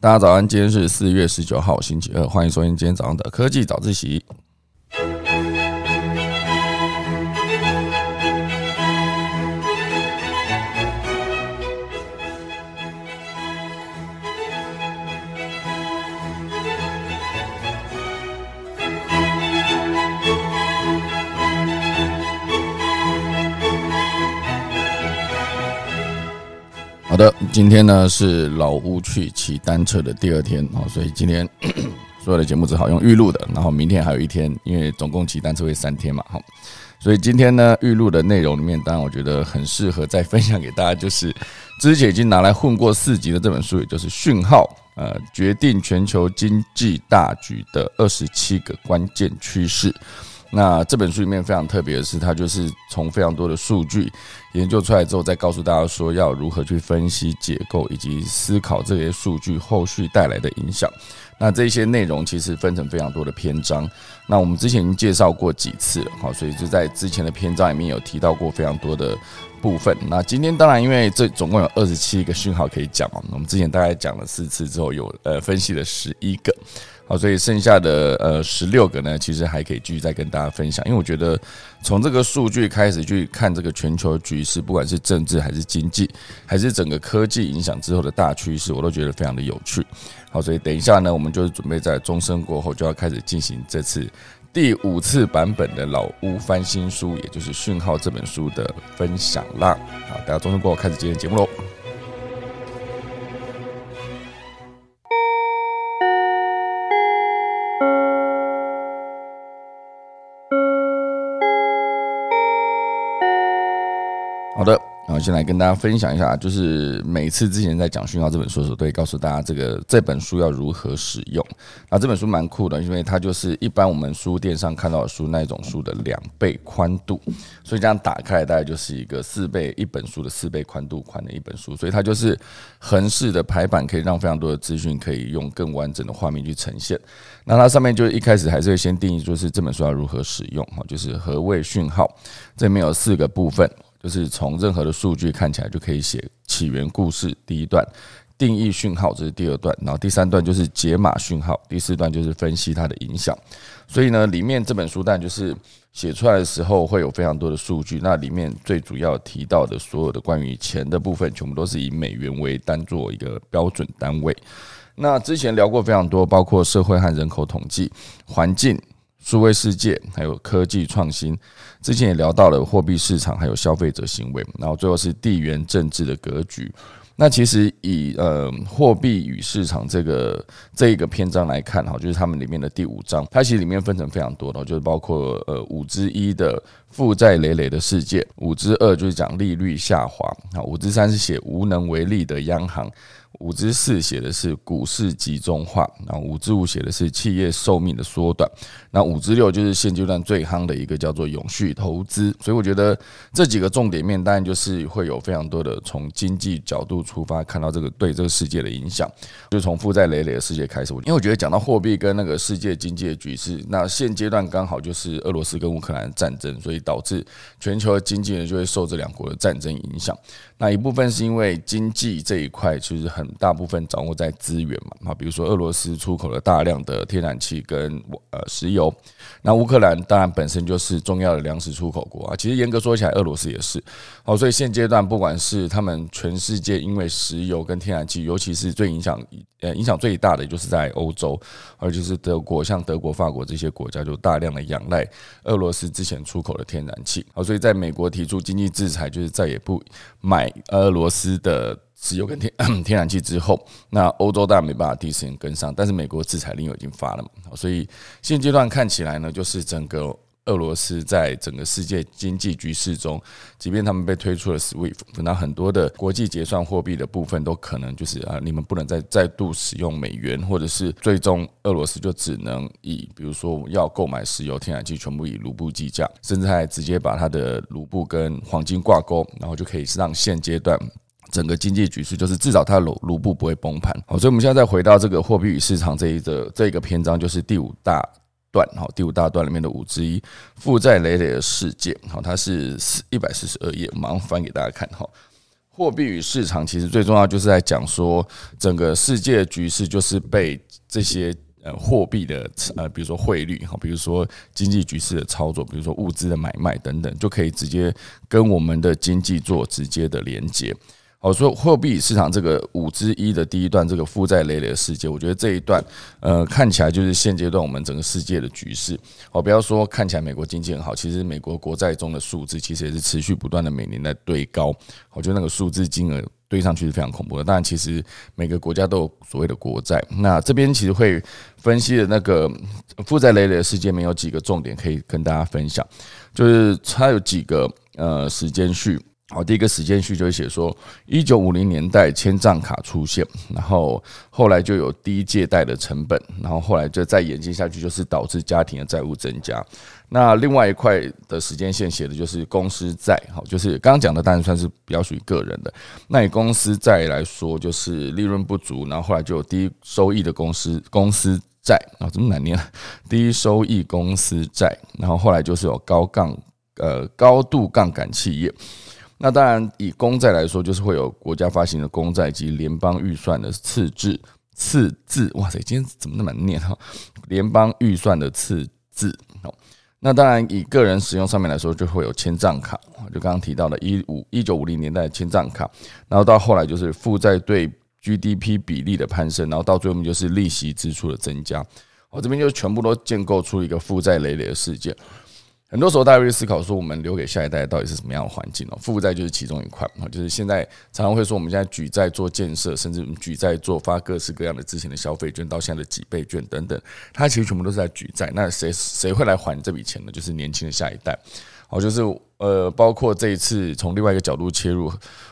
大家早安，今天是四月十九号，星期二，欢迎收听今天早上的科技早自习。的，今天呢是老屋去骑单车的第二天哦，所以今天 所有的节目只好用预录的，然后明天还有一天，因为总共骑单车会三天嘛，好，所以今天呢预录的内容里面，当然我觉得很适合再分享给大家，就是之前已经拿来混过四集的这本书，也就是《讯号》，呃，决定全球经济大局的二十七个关键趋势。那这本书里面非常特别的是，它就是从非常多的数据研究出来之后，再告诉大家说要如何去分析、解构以及思考这些数据后续带来的影响。那这些内容其实分成非常多的篇章。那我们之前已经介绍过几次了，好，所以就在之前的篇章里面有提到过非常多的部分。那今天当然因为这总共有二十七个讯号可以讲嘛，我们之前大概讲了四次之后，有呃分析了十一个。好，所以剩下的呃十六个呢，其实还可以继续再跟大家分享。因为我觉得从这个数据开始去看这个全球局势，不管是政治还是经济，还是整个科技影响之后的大趋势，我都觉得非常的有趣。好，所以等一下呢，我们就是准备在钟声过后就要开始进行这次第五次版本的老屋翻新书，也就是《讯号》这本书的分享啦。好，大家钟声过后开始今天节目喽。好的，然后先来跟大家分享一下，就是每次之前在讲《讯号》这本书的时候，都会告诉大家这个这本书要如何使用。啊，这本书蛮酷的，因为它就是一般我们书店上看到的书那种书的两倍宽度，所以这样打开大概就是一个四倍一本书的四倍宽度宽的一本书，所以它就是横式的排版，可以让非常多的资讯可以用更完整的画面去呈现。那它上面就一开始还是会先定义，就是这本书要如何使用，哈，就是何谓讯号，这里面有四个部分。就是从任何的数据看起来就可以写起源故事，第一段定义讯号，这是第二段，然后第三段就是解码讯号，第四段就是分析它的影响。所以呢，里面这本书但就是写出来的时候会有非常多的数据，那里面最主要提到的所有的关于钱的部分，全部都是以美元为单做一个标准单位。那之前聊过非常多，包括社会和人口统计、环境。数位世界，还有科技创新，之前也聊到了货币市场，还有消费者行为，然后最后是地缘政治的格局。那其实以呃货币与市场这个这一个篇章来看，哈，就是他们里面的第五章，它其实里面分成非常多的，就是包括呃五之一的负债累累的世界，五之二就是讲利率下滑，啊，五之三是写无能为力的央行。五之四写的是股市集中化，然后五之五写的是企业寿命的缩短，那五之六就是现阶段最夯的一个叫做永续投资。所以我觉得这几个重点面，当然就是会有非常多的从经济角度出发，看到这个对这个世界的影响。就从负债累累的世界开始，因为我觉得讲到货币跟那个世界经济的局势，那现阶段刚好就是俄罗斯跟乌克兰战争，所以导致全球的经济呢就会受这两国的战争影响。那一部分是因为经济这一块其实很大部分掌握在资源嘛，啊，比如说俄罗斯出口了大量的天然气跟呃石油，那乌克兰当然本身就是重要的粮食出口国啊，其实严格说起来，俄罗斯也是，好，所以现阶段不管是他们全世界因为石油跟天然气，尤其是最影响呃影响最大的就是在欧洲，而就是德国，像德国、法国这些国家就大量的仰赖俄罗斯之前出口的天然气，好，所以在美国提出经济制裁，就是再也不买。俄罗斯的石油跟天 天然气之后，那欧洲当然没办法第一时间跟上，但是美国制裁令已经发了嘛，所以现阶段看起来呢，就是整个俄罗斯在整个世界经济局势中，即便他们被推出了 SWIFT，那很多的国际结算货币的部分都可能就是啊，你们不能再再度使用美元，或者是最终俄罗斯就只能以比如说要购买石油、天然气全部以卢布计价，甚至还直接把它的卢布跟黄金挂钩，然后就可以让现阶段。整个经济局势就是至少它卢卢布不会崩盘，好，所以我们现在再回到这个货币与市场这一个这个篇章，就是第五大段，好，第五大段里面的五之一，负债累累的世界，好，它是四一百四十二页，马上翻给大家看，哈，货币与市场其实最重要就是在讲说，整个世界局势就是被这些呃货币的呃，比如说汇率哈，比如说经济局势的操作，比如说物资的买卖等等，就可以直接跟我们的经济做直接的连接。好，说货币市场这个五之一的第一段，这个负债累累的世界，我觉得这一段，呃，看起来就是现阶段我们整个世界的局势。好，不要说看起来美国经济很好，其实美国国债中的数字其实也是持续不断的每年在堆高。我觉得那个数字金额堆上去是非常恐怖的。当然，其实每个国家都有所谓的国债。那这边其实会分析的那个负债累累的世界，没有几个重点可以跟大家分享，就是它有几个呃时间序。好，第一个时间序就会写说，一九五零年代千账卡出现，然后后来就有低借贷的成本，然后后来就再演进下去，就是导致家庭的债务增加。那另外一块的时间线写的就是公司债，好，就是刚刚讲的，当然算是比较属于个人的。那以公司债来说，就是利润不足，然后后来就有低收益的公司公司债啊，这么难念？低收益公司债，然后后来就是有高杠呃高度杠杆企业。那当然，以公债来说，就是会有国家发行的公债及联邦预算的次字次字。哇塞，今天怎么那么念哈？联邦预算的次字。哦，那当然，以个人使用上面来说，就会有千账卡，就刚刚提到的，一五一九五零年代的千账卡，然后到后来就是负债对 GDP 比例的攀升，然后到最后面就是利息支出的增加。我这边就全部都建构出一个负债累累的事件。很多时候，大家会思考说，我们留给下一代到底是什么样的环境哦？负债就是其中一块啊，就是现在常常会说，我们现在举债做建设，甚至举债做发各式各样的之前的消费券，到现在的几倍券等等，它其实全部都是在举债。那谁谁会来还这笔钱呢？就是年轻的下一代。好，就是呃，包括这一次从另外一个角度切入，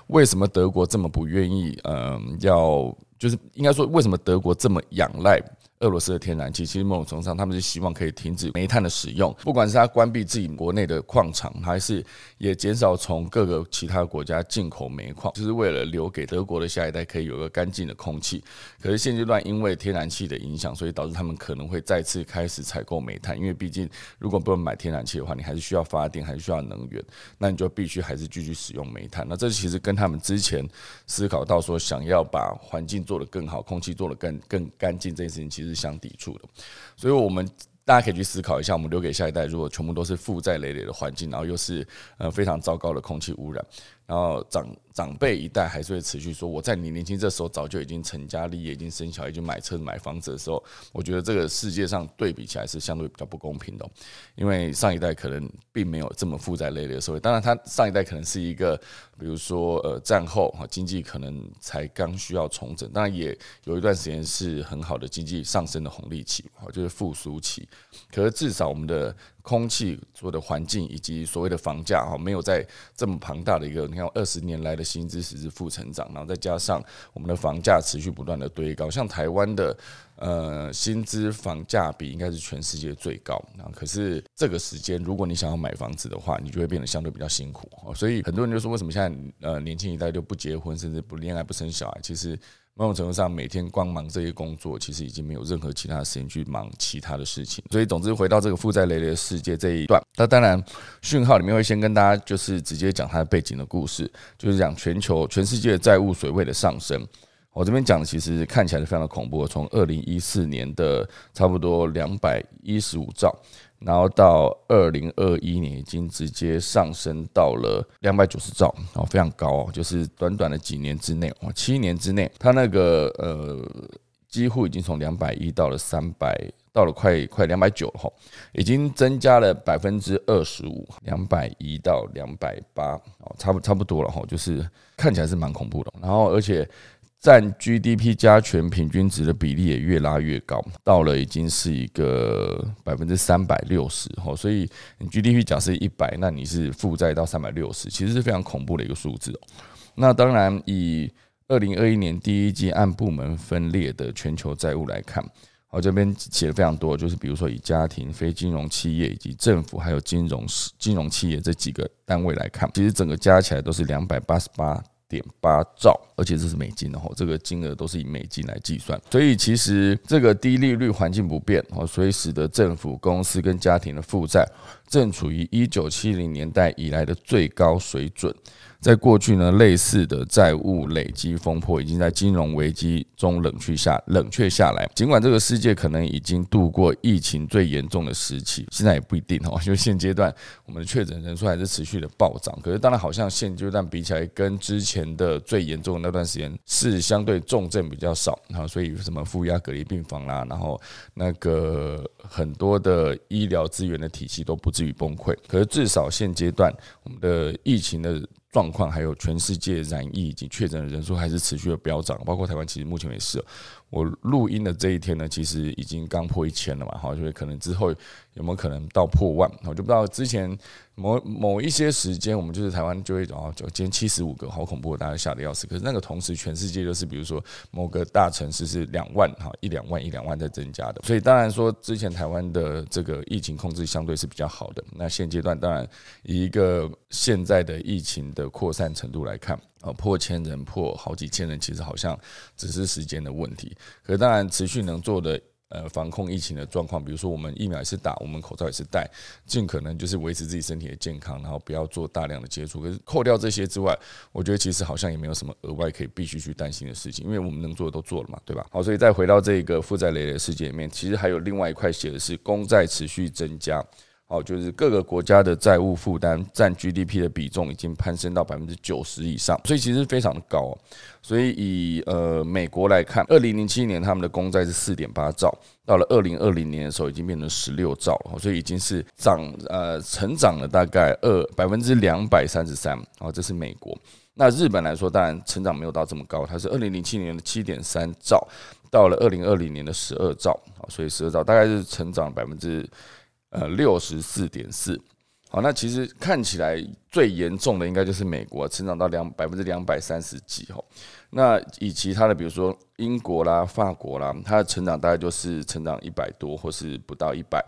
为什么德国这么不愿意？嗯，要就是应该说，为什么德国这么仰赖？俄罗斯的天然气，其实某种程度上，他们是希望可以停止煤炭的使用，不管是他关闭自己国内的矿场，还是也减少从各个其他国家进口煤矿，就是为了留给德国的下一代可以有个干净的空气。可是现阶段因为天然气的影响，所以导致他们可能会再次开始采购煤炭，因为毕竟如果不能买天然气的话，你还是需要发电，还是需要能源，那你就必须还是继续使用煤炭。那这其实跟他们之前思考到说想要把环境做得更好，空气做得更更干净这件事情，其实。是相抵触的，所以我们大家可以去思考一下，我们留给下一代，如果全部都是负债累累的环境，然后又是呃非常糟糕的空气污染。然后长长辈一代还是会持续说，我在你年轻这时候早就已经成家立业，已经生小孩，已经买车买房子的时候，我觉得这个世界上对比起来是相对比较不公平的，因为上一代可能并没有这么负债累累的社会。当然，他上一代可能是一个，比如说呃战后哈经济可能才刚需要重整，当然也有一段时间是很好的经济上升的红利期，哈就是复苏期。可是至少我们的。空气所有的环境以及所谓的房价哈，没有在这么庞大的一个，你看二十年来的薪资实质负成长，然后再加上我们的房价持续不断的堆高，像台湾的呃薪资房价比应该是全世界最高那。可是这个时间，如果你想要买房子的话，你就会变得相对比较辛苦所以很多人就说，为什么现在呃年轻一代就不结婚，甚至不恋爱、不生小孩？其实。某种程度上，每天光忙这些工作，其实已经没有任何其他的时间去忙其他的事情。所以，总之回到这个负债累累的世界这一段，那当然讯号里面会先跟大家就是直接讲它的背景的故事，就是讲全球全世界的债务水位的上升。我这边讲的其实看起来是非常的恐怖，从二零一四年的差不多两百一十五兆。然后到二零二一年，已经直接上升到了两百九十兆，然后非常高哦，就是短短的几年之内，哦，七年之内，它那个呃，几乎已经从两百一到了三百，到了快快两百九了哈，已经增加了百分之二十五，两百一到两百八，哦，差不差不多了哈，就是看起来是蛮恐怖的，然后而且。占 GDP 加权平均值的比例也越拉越高，到了已经是一个百分之三百六十哈，所以你 GDP 假设一百，那你是负债到三百六十，其实是非常恐怖的一个数字哦。那当然，以二零二一年第一季按部门分裂的全球债务来看，我这边写的非常多，就是比如说以家庭、非金融企业以及政府还有金融金融企业这几个单位来看，其实整个加起来都是两百八十八。点八兆，而且这是美金的哈，这个金额都是以美金来计算，所以其实这个低利率环境不变哦，所以使得政府、公司跟家庭的负债正处于一九七零年代以来的最高水准。在过去呢，类似的债务累积风波已经在金融危机中冷却下冷却下来。尽管这个世界可能已经度过疫情最严重的时期，现在也不一定哦，因为现阶段我们的确诊人数还是持续的暴涨。可是当然，好像现阶段比起来，跟之前的最严重的那段时间是相对重症比较少啊，所以什么负压隔离病房啦，然后那个很多的医疗资源的体系都不至于崩溃。可是至少现阶段我们的疫情的。状况还有全世界染疫以及确诊的人数还是持续的飙涨，包括台湾，其实目前也是。我录音的这一天呢，其实已经刚破一千了嘛，哈，所以可能之后有没有可能到破万，我就不知道。之前某某一些时间，我们就是台湾就会哦，就今天七十五个，好恐怖，大家吓得要死。可是那个同时，全世界就是比如说某个大城市是两万哈，一两万一两万在增加的。所以当然说，之前台湾的这个疫情控制相对是比较好的。那现阶段当然以一个现在的疫情的扩散程度来看。呃，破千人，破好几千人，其实好像只是时间的问题。可当然，持续能做的呃防控疫情的状况，比如说我们疫苗也是打，我们口罩也是戴，尽可能就是维持自己身体的健康，然后不要做大量的接触。可是扣掉这些之外，我觉得其实好像也没有什么额外可以必须去担心的事情，因为我们能做的都做了嘛，对吧？好，所以再回到这个负债累累的世界里面，其实还有另外一块写的是公债持续增加。好，就是各个国家的债务负担占 GDP 的比重已经攀升到百分之九十以上，所以其实非常的高。所以以呃美国来看，二零零七年他们的公债是四点八兆，到了二零二零年的时候已经变成十六兆了，所以已经是涨呃成长了大概二百分之两百三十三。哦，这是美国。那日本来说，当然成长没有到这么高，它是二零零七年的七点三兆，到了二零二零年的十二兆。好，所以十二兆大概是成长百分之。呃，六十四点四，好，那其实看起来最严重的应该就是美国，成长到两百分之两百三十几吼。那以其他的，比如说英国啦、法国啦，它的成长大概就是成长一百多，或是不到一百。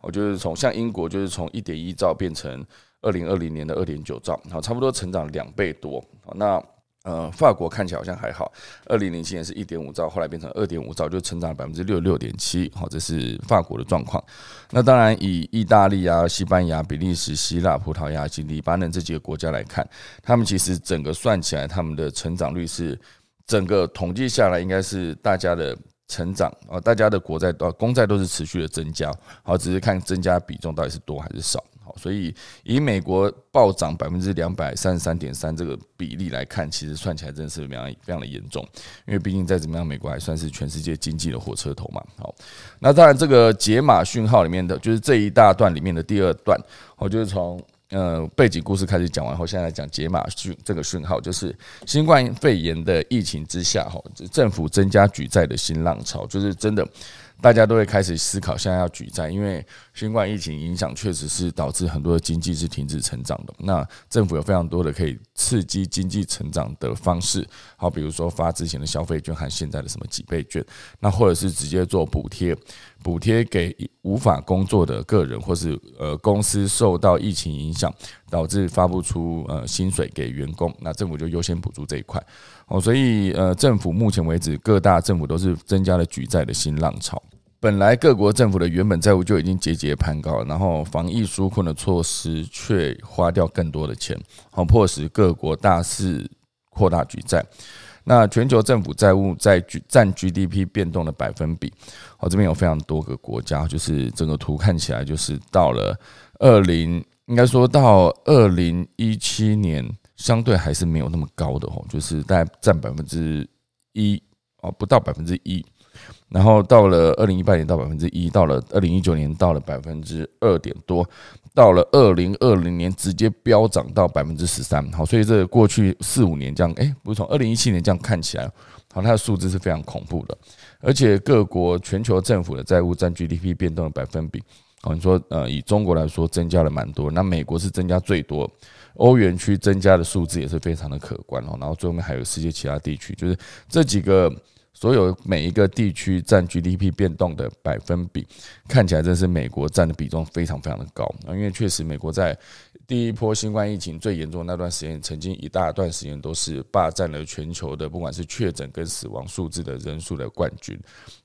我就是从像英国，就是从一点一兆变成二零二零年的二点九兆，好，差不多成长两倍多。好，那。呃，法国看起来好像还好，二零零七年是一点五兆，后来变成二点五兆，就成长百分之六六点七。好，这是法国的状况。那当然，以意大利啊、西班牙、比利时、希腊、葡萄牙及黎巴嫩这几个国家来看，他们其实整个算起来，他们的成长率是整个统计下来，应该是大家的成长啊，大家的国债呃公债都是持续的增加。好，只是看增加比重到底是多还是少。所以以美国暴涨百分之两百三十三点三这个比例来看，其实算起来真的是非常非常的严重。因为毕竟再怎么样，美国还算是全世界经济的火车头嘛。好，那当然这个解码讯号里面的，就是这一大段里面的第二段，我就是从呃背景故事开始讲完后，现在讲解码讯这个讯号，就是新冠肺炎的疫情之下，哈，政府增加举债的新浪潮，就是真的。大家都会开始思考，现在要举债，因为新冠疫情影响确实是导致很多的经济是停止成长的。那政府有非常多的可以刺激经济成长的方式，好，比如说发之前的消费券和现在的什么几倍券，那或者是直接做补贴，补贴给无法工作的个人或是呃公司受到疫情影响导致发不出呃薪水给员工，那政府就优先补助这一块。哦，所以呃，政府目前为止各大政府都是增加了举债的新浪潮。本来各国政府的原本债务就已经节节攀高，然后防疫纾困的措施却花掉更多的钱，好迫使各国大肆扩大举债。那全球政府债务在占 GDP 变动的百分比，好这边有非常多个国家，就是整个图看起来就是到了二零，应该说到二零一七年，相对还是没有那么高的哦，就是大概占百分之一哦，不到百分之一。然后到了二零一八年到百分之一，到了二零一九年到了百分之二点多，到了二零二零年直接飙涨到百分之十三。好，所以这过去四五年这样，哎，不是从二零一七年这样看起来，好，它的数字是非常恐怖的。而且各国全球政府的债务占 GDP 变动的百分比，哦，你说呃，以中国来说增加了蛮多，那美国是增加最多，欧元区增加的数字也是非常的可观哦。然后最后面还有世界其他地区，就是这几个。所有每一个地区占 GDP 变动的百分比，看起来真是美国占的比重非常非常的高啊！因为确实美国在第一波新冠疫情最严重那段时间，曾经一大段时间都是霸占了全球的不管是确诊跟死亡数字的人数的冠军。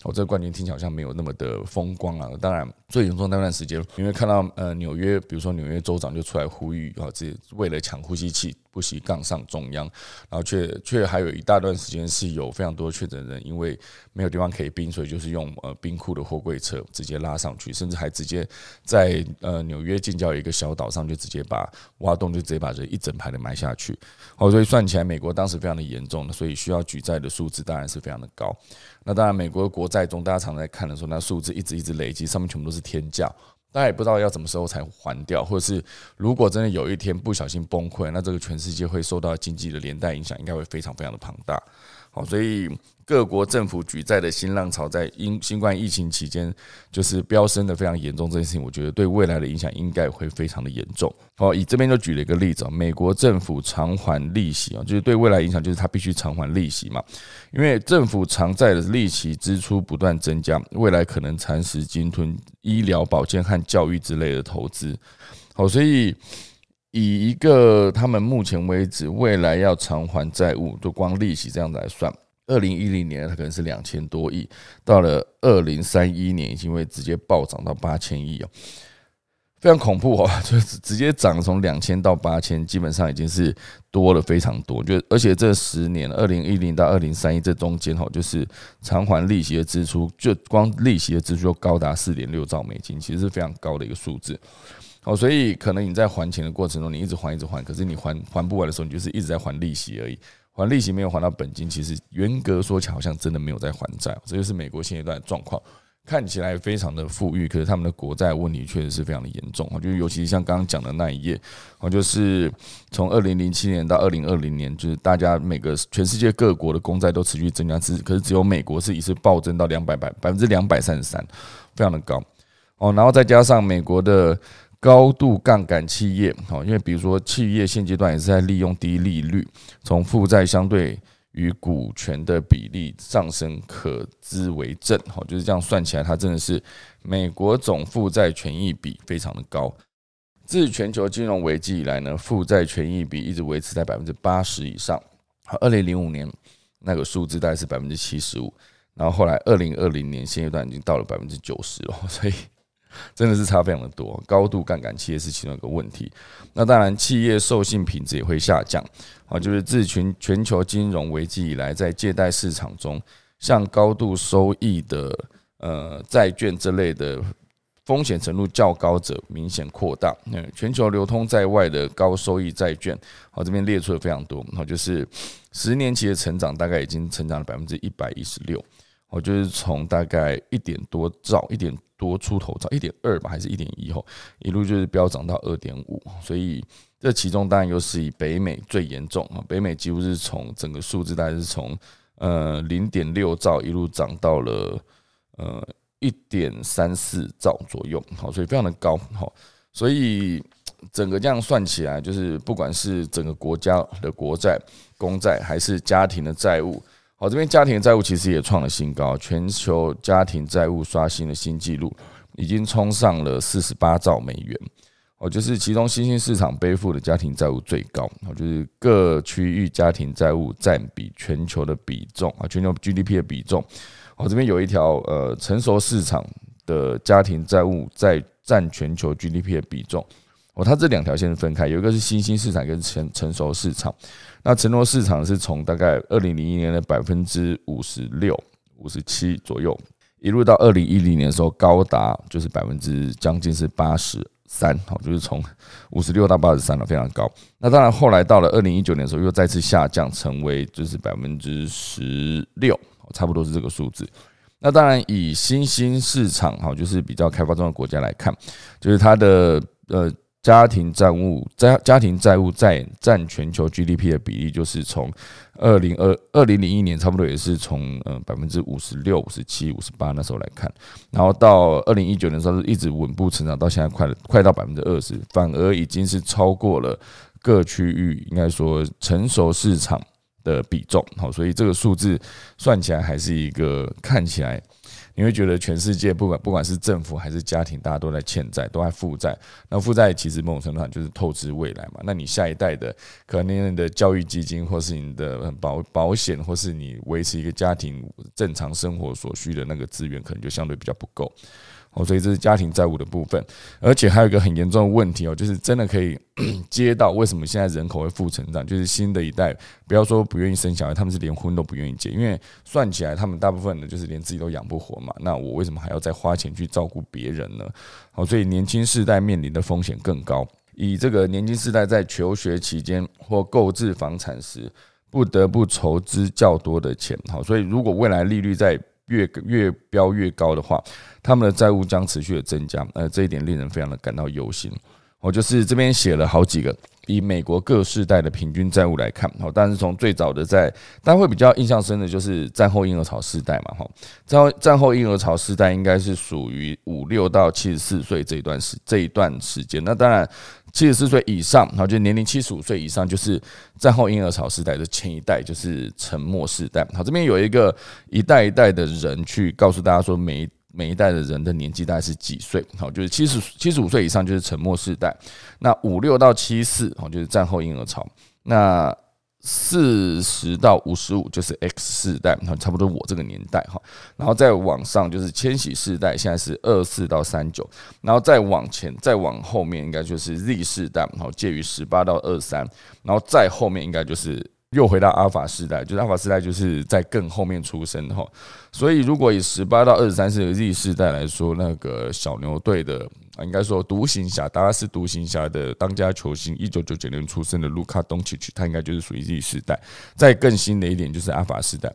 我这个冠军听起来好像没有那么的风光啊！当然最严重那段时间，因为看到呃纽约，比如说纽约州长就出来呼吁啊，这为了抢呼吸器。不惜杠上中央，然后却却还有一大段时间是有非常多确诊人，因为没有地方可以冰，所以就是用呃冰库的货柜车直接拉上去，甚至还直接在呃纽约近郊一个小岛上就直接把挖洞就直接把这一整排的埋下去。哦，所以算起来，美国当时非常的严重，所以需要举债的数字当然是非常的高。那当然，美国国债中，大家常在看的时候，那数字一直一直累积，上面全部都是天价。那也不知道要什么时候才还掉，或者是如果真的有一天不小心崩溃，那这个全世界会受到经济的连带影响，应该会非常非常的庞大。好，所以。各国政府举债的新浪潮，在因新冠疫情期间就是飙升的非常严重。这件事情，我觉得对未来的影响应该会非常的严重。好，以这边就举了一个例子啊，美国政府偿还利息啊，就是对未来影响，就是它必须偿还利息嘛。因为政府偿债的利息支出不断增加，未来可能蚕食鲸吞医疗保健和教育之类的投资。好，所以以一个他们目前为止未来要偿还债务，就光利息这样子来算。二零一零年它可能是两千多亿，到了二零三一年已经会直接暴涨到八千亿哦，非常恐怖哦，就是直接涨从两千到八千，基本上已经是多了非常多。就而且这十年，二零一零到二零三一这中间哈，就是偿还利息的支出，就光利息的支出就高达四点六兆美金，其实是非常高的一个数字。哦，所以可能你在还钱的过程中，你一直还一直还，可是你还还不完的时候，你就是一直在还利息而已。还利息没有还到本金，其实严格说起来，好像真的没有在还债。这就是美国现阶段的状况，看起来非常的富裕，可是他们的国债问题确实是非常的严重。啊！就，尤其是像刚刚讲的那一页，哦，就是从二零零七年到二零二零年，就是大家每个全世界各国的公债都持续增加，只可是只有美国是一次暴增到两百百百分之两百三十三，非常的高。哦，然后再加上美国的。高度杠杆企业，好，因为比如说企业现阶段也是在利用低利率，从负债相对于股权的比例上升，可知为正，好，就是这样算起来，它真的是美国总负债权益比非常的高。自全球金融危机以来呢，负债权益比一直维持在百分之八十以上。好，二零零五年那个数字大概是百分之七十五，然后后来二零二零年现阶段已经到了百分之九十了，所以。真的是差非常的多，高度杠杆企业是其中一个问题。那当然，企业授信品质也会下降啊。就是自全全球金融危机以来，在借贷市场中，像高度收益的呃债券这类的风险程度较高者明显扩大。那全球流通在外的高收益债券，好这边列出了非常多。然后就是十年期的成长，大概已经成长了百分之一百一十六。我就是从大概一点多兆，一点多出头兆，一点二吧，还是一点一后，一路就是飙涨到二点五，所以这其中当然又是以北美最严重啊，北美几乎是从整个数字大概是从呃零点六兆一路涨到了呃一点三四兆左右，好，所以非常的高，好，所以整个这样算起来，就是不管是整个国家的国债、公债，还是家庭的债务。好，这边家庭债务其实也创了新高，全球家庭债务刷新了新纪录，已经冲上了四十八兆美元。哦，就是其中新兴市场背负的家庭债务最高，哦，就是各区域家庭债务占比全球的比重啊，全球 GDP 的比重。哦，这边有一条呃，成熟市场的家庭债务在占全球 GDP 的比重。哦，它这两条线是分开，有一个是新兴市场，跟成成熟市场。那成熟市场是从大概二零零一年的百分之五十六、五十七左右，一路到二零一零年的时候高达就是百分之将近是八十三，好，就是从五十六到八十三了，非常高。那当然后来到了二零一九年的时候又再次下降，成为就是百分之十六，差不多是这个数字。那当然以新兴市场哈，就是比较开发中的国家来看，就是它的呃。家庭债务家家庭债务占占全球 GDP 的比例，就是从二零二二零零一年差不多也是从呃百分之五十六、五十七、五十八那时候来看，然后到二零一九年的时候是一直稳步成长，到现在快快到百分之二十，反而已经是超过了各区域应该说成熟市场的比重。好，所以这个数字算起来还是一个看起来。你会觉得全世界不管不管是政府还是家庭，大家都在欠债，都在负债。那负债其实某种程度上就是透支未来嘛。那你下一代的可能你的教育基金，或是你的保保险，或是你维持一个家庭正常生活所需的那个资源，可能就相对比较不够。哦，所以这是家庭债务的部分。而且还有一个很严重的问题哦，就是真的可以 接到为什么现在人口会负成长，就是新的一代不要说不愿意生小孩，他们是连婚都不愿意结，因为算起来他们大部分的就是连自己都养不活嘛。那我为什么还要再花钱去照顾别人呢？好，所以年轻世代面临的风险更高。以这个年轻世代在求学期间或购置房产时，不得不筹资较多的钱。好，所以如果未来利率在越越飙越高的话，他们的债务将持续的增加。呃，这一点令人非常的感到忧心。我就是这边写了好几个，以美国各世代的平均债务来看，好，但是从最早的在，大家会比较印象深的就是战后婴儿潮世代嘛，哈，战后战后婴儿潮世代应该是属于五六到七十四岁这一段时这一段时间，那当然七十四岁以上，好，就年龄七十五岁以上，就是战后婴儿潮时代的前一代，就是沉默时代。好，这边有一个一代一代的人去告诉大家说，每。每一代的人的年纪大概是几岁？好，就是七十七十五岁以上就是沉默时代，那五六到七四，好，就是战后婴儿潮，那四十到五十五就是 X 世代，差不多我这个年代哈，然后再往上就是千禧世代，现在是二四到三九，然后再往前再往后面应该就是 Z 世代，然后，介于十八到二三，然后再后面应该就是。又回到阿尔法世代，就是阿尔法世代就是在更后面出生的哈，所以如果以十八到二十三岁的 Z 世代来说，那个小牛队的啊，应该说独行侠，达拉斯独行侠的当家球星，一九九九年出生的卢卡东奇奇，他应该就是属于 Z 世代。再更新的一点就是阿法时代。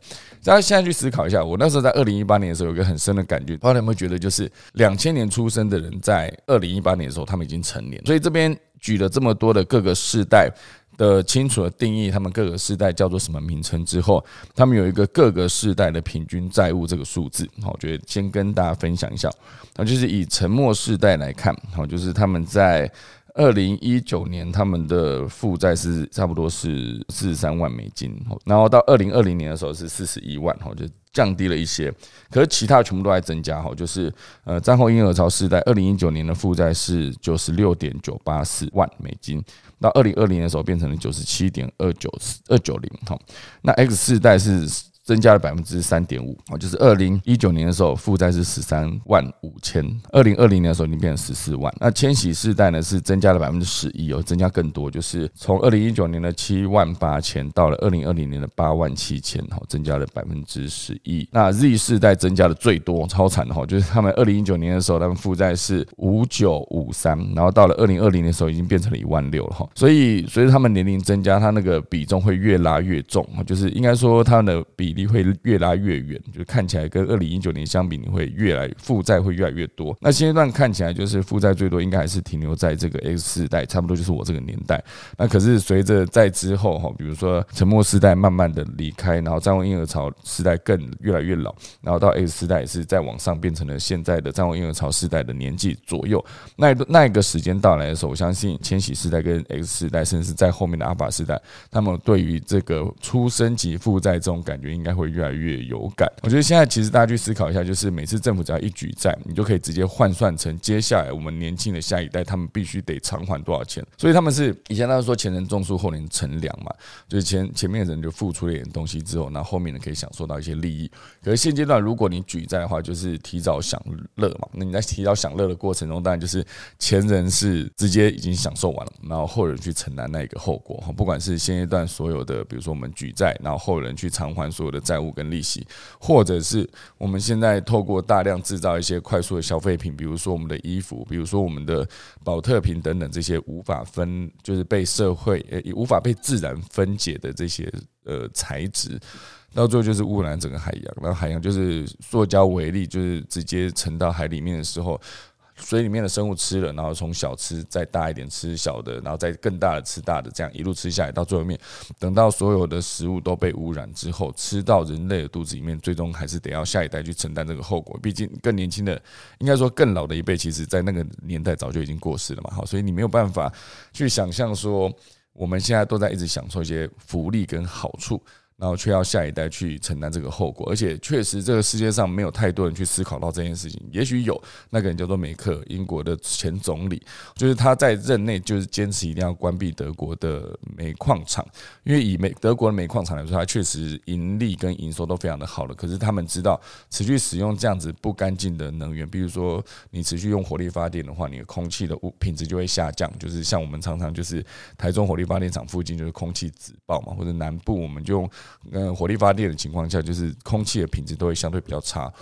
大家现在去思考一下，我那时候在二零一八年的时候有一个很深的感觉，大家有没有觉得，就是两千年出生的人在二零一八年的时候，他们已经成年。所以这边举了这么多的各个世代。的清楚的定义，他们各个世代叫做什么名称之后，他们有一个各个世代的平均债务这个数字。好，我觉得先跟大家分享一下。那就是以沉默世代来看，好，就是他们在二零一九年他们的负债是差不多是四十三万美金，然后到二零二零年的时候是四十一万，哈，就降低了一些。可是其他全部都在增加，哈，就是呃战后婴儿潮世代二零一九年的负债是九十六点九八四万美金。到二零二零的时候变成了九十七点二九二九零，哈，那 X 四代是。增加了百分之三点五啊，就是二零一九年的时候负债是十三万五千，二零二零年的时候已经变成十四万。那千禧世代呢是增加了百分之十一哦，增加更多，就是从二零一九年的七万八千到了二零二零年的八万七千，哈，增加了百分之十一。那 Z 世代增加的最多，超惨的哈，就是他们二零一九年的时候，他们负债是五九五三，然后到了二零二零的时候已经变成了一万六了哈。所以随着他们年龄增加，他那个比重会越拉越重，就是应该说他们的比。比例会越拉越远，就看起来跟二零一九年相比，你会越来负债会越来越多。那现阶段看起来就是负债最多，应该还是停留在这个 X 世代，差不多就是我这个年代。那可是随着在之后哈，比如说沉默世代慢慢的离开，然后战后婴儿潮时代更越来越老，然后到 X 世代也是在往上变成了现在的战后婴儿潮世代的年纪左右。那那一个时间到来的时候，我相信千禧世代跟 X 世代，甚至在后面的阿法世代，他们对于这个出生级负债这种感觉。应该会越来越有感。我觉得现在其实大家去思考一下，就是每次政府只要一举债，你就可以直接换算成接下来我们年轻的下一代，他们必须得偿还多少钱。所以他们是以前他们说前人种树，后人乘凉嘛，就是前前面的人就付出了一点东西之后，那后面的可以享受到一些利益。可是现阶段如果你举债的话，就是提早享乐嘛。那你在提早享乐的过程中，当然就是前人是直接已经享受完了，然后后人去承担那一个后果。不管是现阶段所有的，比如说我们举债，然后后人去偿还所有。的债务跟利息，或者是我们现在透过大量制造一些快速的消费品，比如说我们的衣服，比如说我们的保特瓶等等这些无法分，就是被社会呃无法被自然分解的这些呃材质，到最后就是污染整个海洋，然后海洋就是塑胶为例，就是直接沉到海里面的时候。水里面的生物吃了，然后从小吃再大一点吃小的，然后再更大的吃大的，这样一路吃下来，到最后面，等到所有的食物都被污染之后，吃到人类的肚子里面，最终还是得要下一代去承担这个后果。毕竟更年轻的，应该说更老的一辈，其实在那个年代早就已经过世了嘛。好，所以你没有办法去想象说，我们现在都在一直享受一些福利跟好处。然后却要下一代去承担这个后果，而且确实这个世界上没有太多人去思考到这件事情。也许有那个人叫做梅克，英国的前总理，就是他在任内就是坚持一定要关闭德国的煤矿厂，因为以美德国的煤矿厂来说，它确实盈利跟营收都非常的好了。可是他们知道持续使用这样子不干净的能源，比如说你持续用火力发电的话，你的空气的物品质就会下降。就是像我们常常就是台中火力发电厂附近就是空气紫爆嘛，或者南部我们就用。嗯，火力发电的情况下，就是空气的品质都会相对比较差。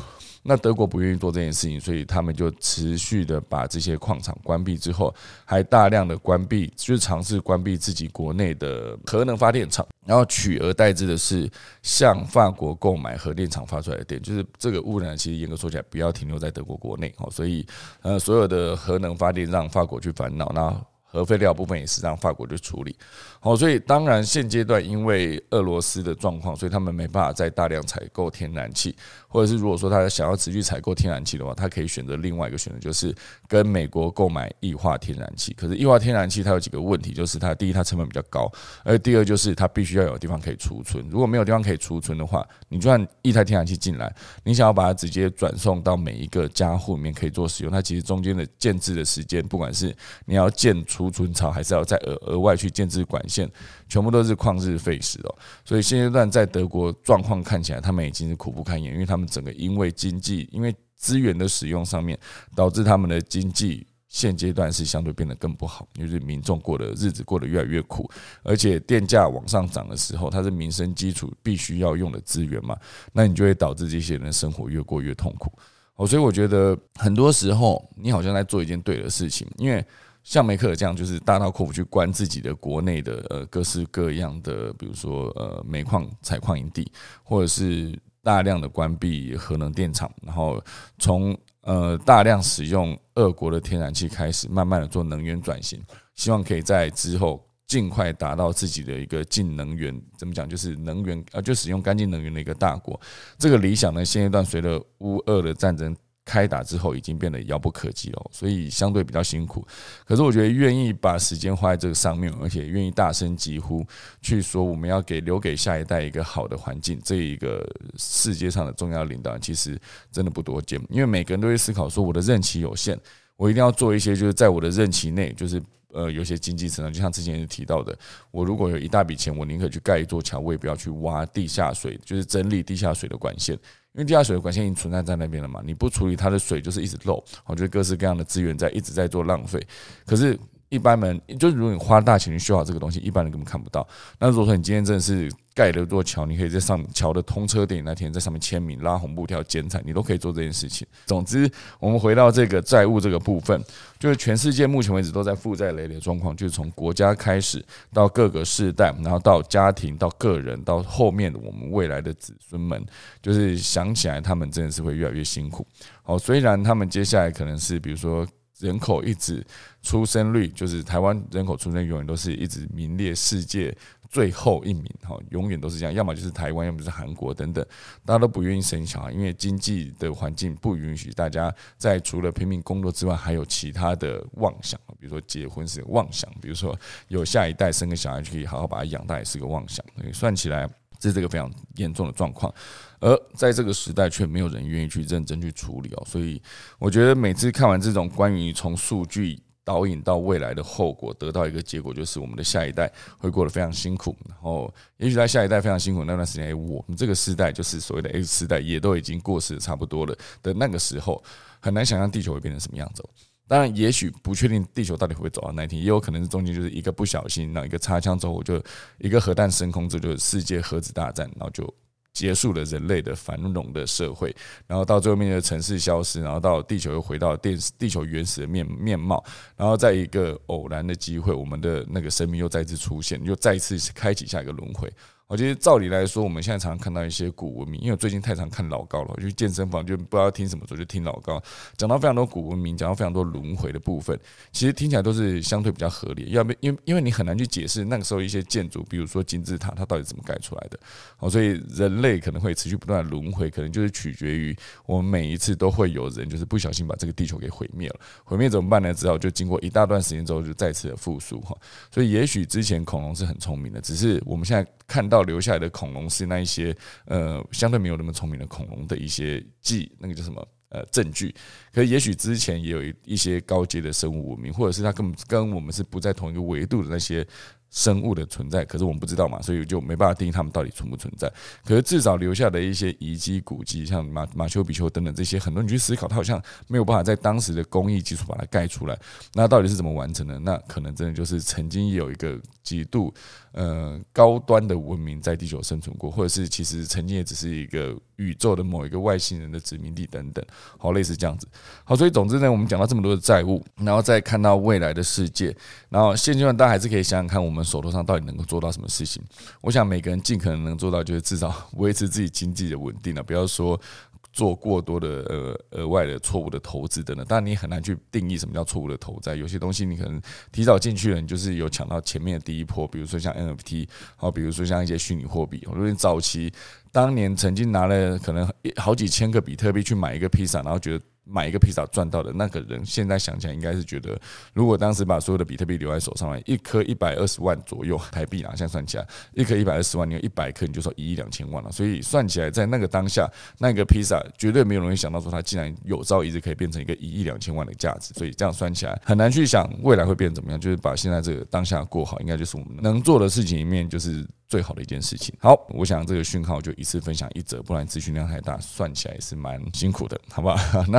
那德国不愿意做这件事情，所以他们就持续的把这些矿场关闭之后，还大量的关闭，就是尝试关闭自己国内的核能发电厂，然后取而代之的是向法国购买核电厂发出来的电。就是这个污染，其实严格说起来，不要停留在德国国内哦。所以，呃，所有的核能发电让法国去烦恼。那核废料部分也是让法国去处理，好，所以当然现阶段因为俄罗斯的状况，所以他们没办法再大量采购天然气。或者是如果说他想要持续采购天然气的话，他可以选择另外一个选择，就是跟美国购买液化天然气。可是液化天然气它有几个问题，就是它第一它成本比较高，而第二就是它必须要有地方可以储存。如果没有地方可以储存的话，你就算一台天然气进来，你想要把它直接转送到每一个家户里面可以做使用，它其实中间的建制的时间，不管是你要建储存槽，还是要再额额外去建制管线，全部都是旷日费时哦。所以现阶段在德国状况看起来，他们已经是苦不堪言，因为他们。整个因为经济，因为资源的使用上面，导致他们的经济现阶段是相对变得更不好，就是民众过的日子过得越来越苦，而且电价往上涨的时候，它是民生基础必须要用的资源嘛，那你就会导致这些人生活越过越痛苦。哦，所以我觉得很多时候你好像在做一件对的事情，因为像梅克尔这样，就是大刀阔斧去关自己的国内的呃各式各样的，比如说呃煤矿采矿营地，或者是。大量的关闭核能电厂，然后从呃大量使用俄国的天然气开始，慢慢的做能源转型，希望可以在之后尽快达到自己的一个净能源，怎么讲就是能源呃就使用干净能源的一个大国。这个理想呢，现阶段随着乌俄的战争。开打之后已经变得遥不可及了，所以相对比较辛苦。可是我觉得愿意把时间花在这个上面，而且愿意大声疾呼去说我们要给留给下一代一个好的环境，这一个世界上的重要领导人其实真的不多见。因为每个人都会思考说，我的任期有限，我一定要做一些就是在我的任期内，就是呃有些经济成长。就像之前提到的，我如果有一大笔钱，我宁可去盖一座桥，我也不要去挖地下水，就是整理地下水的管线。因为地下水的管线已经存在在那边了嘛，你不处理它的水就是一直漏，我觉得各式各样的资源在一直在做浪费。可是，一般人就是如果你花大钱去修好这个东西，一般人根本看不到。那如果说你今天真的是。盖了座桥，你可以在上桥的通车点那天在上面签名、拉红布条、剪彩，你都可以做这件事情。总之，我们回到这个债务这个部分，就是全世界目前为止都在负债累累的状况，就是从国家开始到各个世代，然后到家庭、到个人，到后面的我们未来的子孙们，就是想起来他们真的是会越来越辛苦。好，虽然他们接下来可能是比如说人口一直出生率，就是台湾人口出生永远都是一直名列世界。最后一名哈，永远都是这样，要么就是台湾，要么就是韩国等等，大家都不愿意生小孩，因为经济的环境不允许大家在除了拼命工作之外，还有其他的妄想，比如说结婚是个妄想，比如说有下一代生个小孩就可以好好把他养大也是个妄想，算起来这是这个非常严重的状况，而在这个时代却没有人愿意去认真去处理哦，所以我觉得每次看完这种关于从数据。导引到未来的后果，得到一个结果，就是我们的下一代会过得非常辛苦。然后，也许在下一代非常辛苦那段时间，我们这个时代，就是所谓的 X 时代，也都已经过时差不多了的那个时候，很难想象地球会变成什么样子。当然，也许不确定地球到底会不会走到那一天，也有可能是中间就是一个不小心，然后一个擦枪走火，就一个核弹升空，这就是世界核子大战，然后就。结束了人类的繁荣的社会，然后到最后面的城市消失，然后到地球又回到电地球原始的面面貌，然后在一个偶然的机会，我们的那个生命又再次出现，又再次开启下一个轮回。我觉得照理来说，我们现在常常看到一些古文明，因为我最近太常看老高了，我去健身房就不知道听什么，时候就听老高讲到非常多古文明，讲到非常多轮回的部分，其实听起来都是相对比较合理。要不因因为你很难去解释那个时候一些建筑，比如说金字塔，它到底怎么盖出来的。哦，所以人类可能会持续不断的轮回，可能就是取决于我们每一次都会有人就是不小心把这个地球给毁灭了。毁灭怎么办呢？只好就经过一大段时间之后，就再次的复苏哈。所以也许之前恐龙是很聪明的，只是我们现在看到。留下来的恐龙是那一些呃相对没有那么聪明的恐龙的一些记那个叫什么呃证据。可也许之前也有一一些高阶的生物文明，或者是它根本跟我们是不在同一个维度的那些。生物的存在，可是我们不知道嘛，所以就没办法定义它们到底存不存在。可是至少留下的一些遗迹、古迹，像马马丘比丘等等这些，很多人去思考，它好像没有办法在当时的工艺基础把它盖出来。那到底是怎么完成的？那可能真的就是曾经有一个极度呃高端的文明在地球生存过，或者是其实曾经也只是一个宇宙的某一个外星人的殖民地等等，好类似这样子。好，所以总之呢，我们讲到这么多的债务，然后再看到未来的世界，然后现阶段大家还是可以想想看我们。手头上到底能够做到什么事情？我想每个人尽可能能做到，就是至少维持自己经济的稳定了，不要说做过多的呃额外的错误的投资等等。当然，你很难去定义什么叫错误的投资。有些东西你可能提早进去了，你就是有抢到前面的第一波。比如说像 NFT，好，比如说像一些虚拟货币。如果你早期当年曾经拿了可能好几千个比特币去买一个披萨，然后觉得。买一个披萨赚到的那个人，现在想起来应该是觉得，如果当时把所有的比特币留在手上，来一颗一百二十万左右台币啊，现在算起来，一颗一百二十万，你有一百颗，你就说一亿两千万了。所以算起来，在那个当下，那个披萨绝对没有人会想到说，它竟然有朝一日可以变成一个一亿两千万的价值。所以这样算起来，很难去想未来会变怎么样。就是把现在这个当下过好，应该就是我们能做的事情里面，就是。最好的一件事情。好，我想这个讯号就一次分享一则，不然资讯量太大，算起来也是蛮辛苦的，好不好？那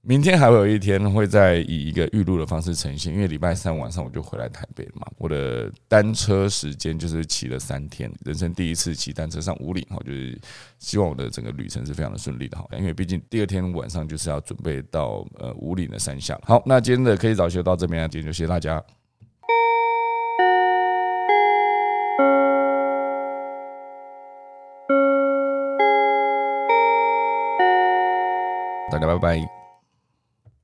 明天还会有一天会再以一个预录的方式呈现，因为礼拜三晚上我就回来台北嘛。我的单车时间就是骑了三天，人生第一次骑单车上五岭，哈，就是希望我的整个旅程是非常的顺利的，哈。因为毕竟第二天晚上就是要准备到呃五岭的山下。好，那今天的科技早修到这边，今天就谢谢大家。大家拜拜。